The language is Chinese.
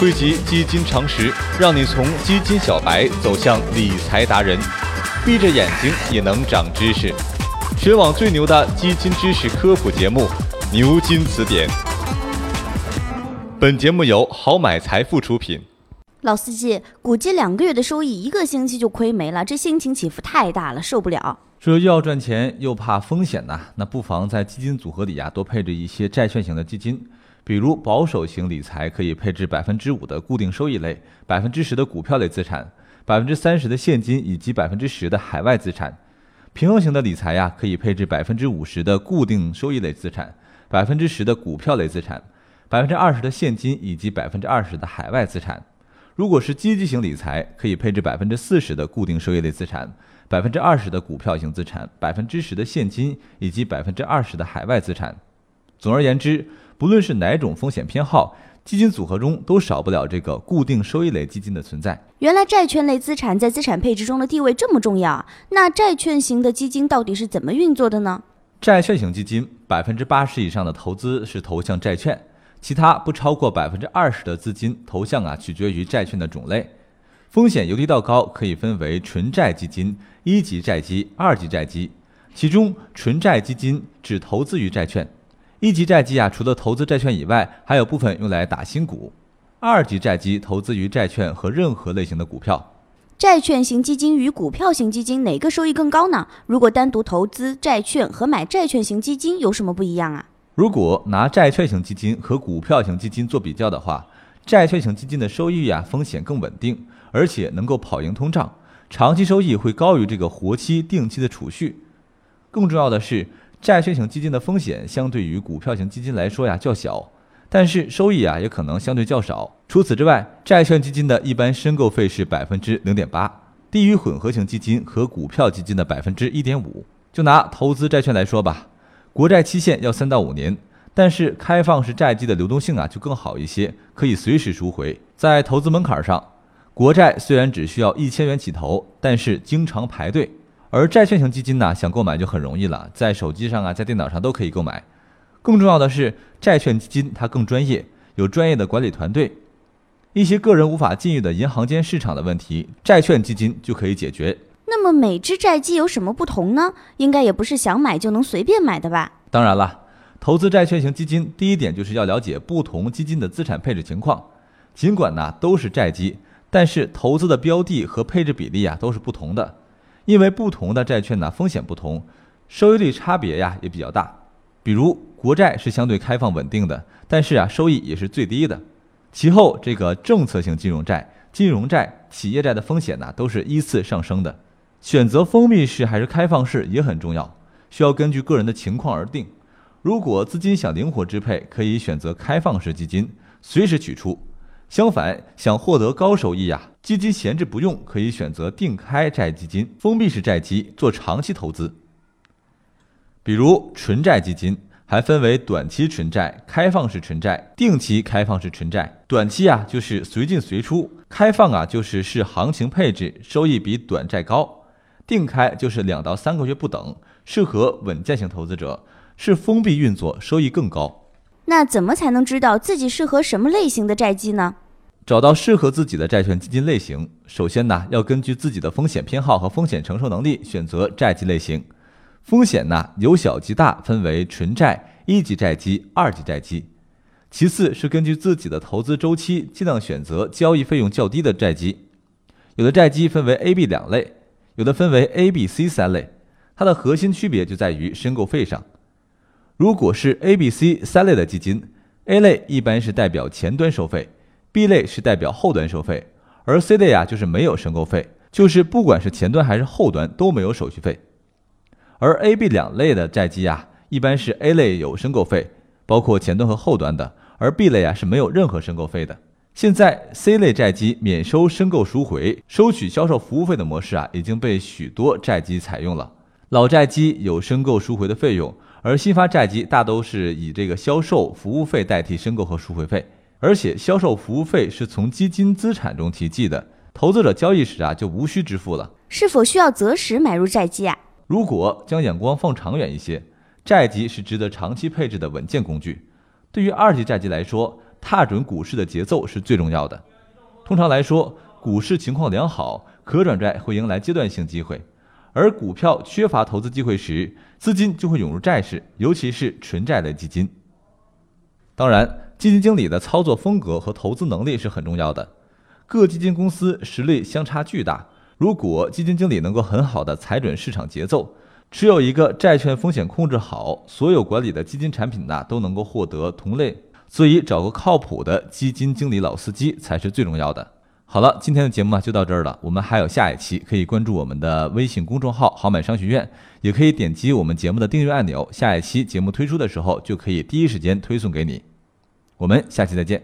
汇集基金常识，让你从基金小白走向理财达人。闭着眼睛也能长知识，全网最牛的基金知识科普节目《牛津词典》。本节目由好买财富出品。老司机，股基两个月的收益，一个星期就亏没了，这心情起伏太大了，受不了。说又要赚钱又怕风险呐，那不妨在基金组合里啊多配置一些债券型的基金。比如保守型理财可以配置百分之五的固定收益类，百分之十的股票类资产，百分之三十的现金以及百分之十的海外资产。平衡型的理财呀，可以配置百分之五十的固定收益类资产，百分之十的股票类资产，百分之二十的现金以及百分之二十的海外资产。如果是积极型理财，可以配置百分之四十的固定收益类资产，百分之二十的股票型资产，百分之十的现金以及百分之二十的海外资产。总而言之。不论是哪种风险偏好，基金组合中都少不了这个固定收益类基金的存在。原来债券类资产在资产配置中的地位这么重要啊，那债券型的基金到底是怎么运作的呢？债券型基金百分之八十以上的投资是投向债券，其他不超过百分之二十的资金投向啊取决于债券的种类。风险由低到高可以分为纯债基金、一级债基、二级债基，其中纯债基金只投资于债券。一级债基啊，除了投资债券以外，还有部分用来打新股。二级债基投资于债券和任何类型的股票。债券型基金与股票型基金哪个收益更高呢？如果单独投资债券和买债券型基金有什么不一样啊？如果拿债券型基金和股票型基金做比较的话，债券型基金的收益啊风险更稳定，而且能够跑赢通胀，长期收益会高于这个活期定期的储蓄。更重要的是。债券型基金的风险相对于股票型基金来说呀较小，但是收益啊也可能相对较少。除此之外，债券基金的一般申购费是百分之零点八，低于混合型基金和股票基金的百分之一点五。就拿投资债券来说吧，国债期限要三到五年，但是开放式债基的流动性啊就更好一些，可以随时赎回。在投资门槛上，国债虽然只需要一千元起投，但是经常排队。而债券型基金呢，想购买就很容易了，在手机上啊，在电脑上都可以购买。更重要的是，债券基金它更专业，有专业的管理团队，一些个人无法进入的银行间市场的问题，债券基金就可以解决。那么每只债基有什么不同呢？应该也不是想买就能随便买的吧？当然了，投资债券型基金，第一点就是要了解不同基金的资产配置情况。尽管呢都是债基，但是投资的标的和配置比例啊都是不同的。因为不同的债券呢风险不同，收益率差别呀也比较大。比如国债是相对开放稳定的，但是啊收益也是最低的。其后这个政策性金融债、金融债、企业债的风险呢都是依次上升的。选择封闭式还是开放式也很重要，需要根据个人的情况而定。如果资金想灵活支配，可以选择开放式基金，随时取出。相反，想获得高收益呀，基金闲置不用，可以选择定开债基金、封闭式债基做长期投资。比如纯债基金还分为短期纯债、开放式纯债、定期开放式纯债。短期啊就是随进随出，开放啊就是视行情配置，收益比短债高。定开就是两到三个月不等，适合稳健型投资者。是封闭运作，收益更高。那怎么才能知道自己适合什么类型的债基呢？找到适合自己的债券基金类型，首先呢要根据自己的风险偏好和风险承受能力选择债基类型。风险呢由小及大，分为纯债、一级债基、二级债基。其次是根据自己的投资周期，尽量选择交易费用较低的债基。有的债基分为 A、B 两类，有的分为 A、B、C 三类。它的核心区别就在于申购费上。如果是 A、B、C 三类的基金，A 类一般是代表前端收费，B 类是代表后端收费，而 C 类啊就是没有申购费，就是不管是前端还是后端都没有手续费。而 A、B 两类的债基啊，一般是 A 类有申购费，包括前端和后端的，而 B 类啊是没有任何申购费的。现在 C 类债基免收申购赎回、收取销售服务费的模式啊，已经被许多债基采用了。老债基有申购赎回的费用。而新发债基大都是以这个销售服务费代替申购和赎回费，而且销售服务费是从基金资产中提计的，投资者交易时啊就无需支付了。是否需要择时买入债基啊？如果将眼光放长远一些，债基是值得长期配置的稳健工具。对于二级债基来说，踏准股市的节奏是最重要的。通常来说，股市情况良好，可转债会迎来阶段性机会，而股票缺乏投资机会时，资金就会涌入债市，尤其是纯债类基金。当然，基金经理的操作风格和投资能力是很重要的。各基金公司实力相差巨大，如果基金经理能够很好的踩准市场节奏，持有一个债券风险控制好，所有管理的基金产品呢都能够获得同类，所以找个靠谱的基金经理老司机才是最重要的。好了，今天的节目啊就到这儿了，我们还有下一期，可以关注我们的微信公众号“好买商学院”，也可以点击我们节目的订阅按钮，下一期节目推出的时候就可以第一时间推送给你。我们下期再见。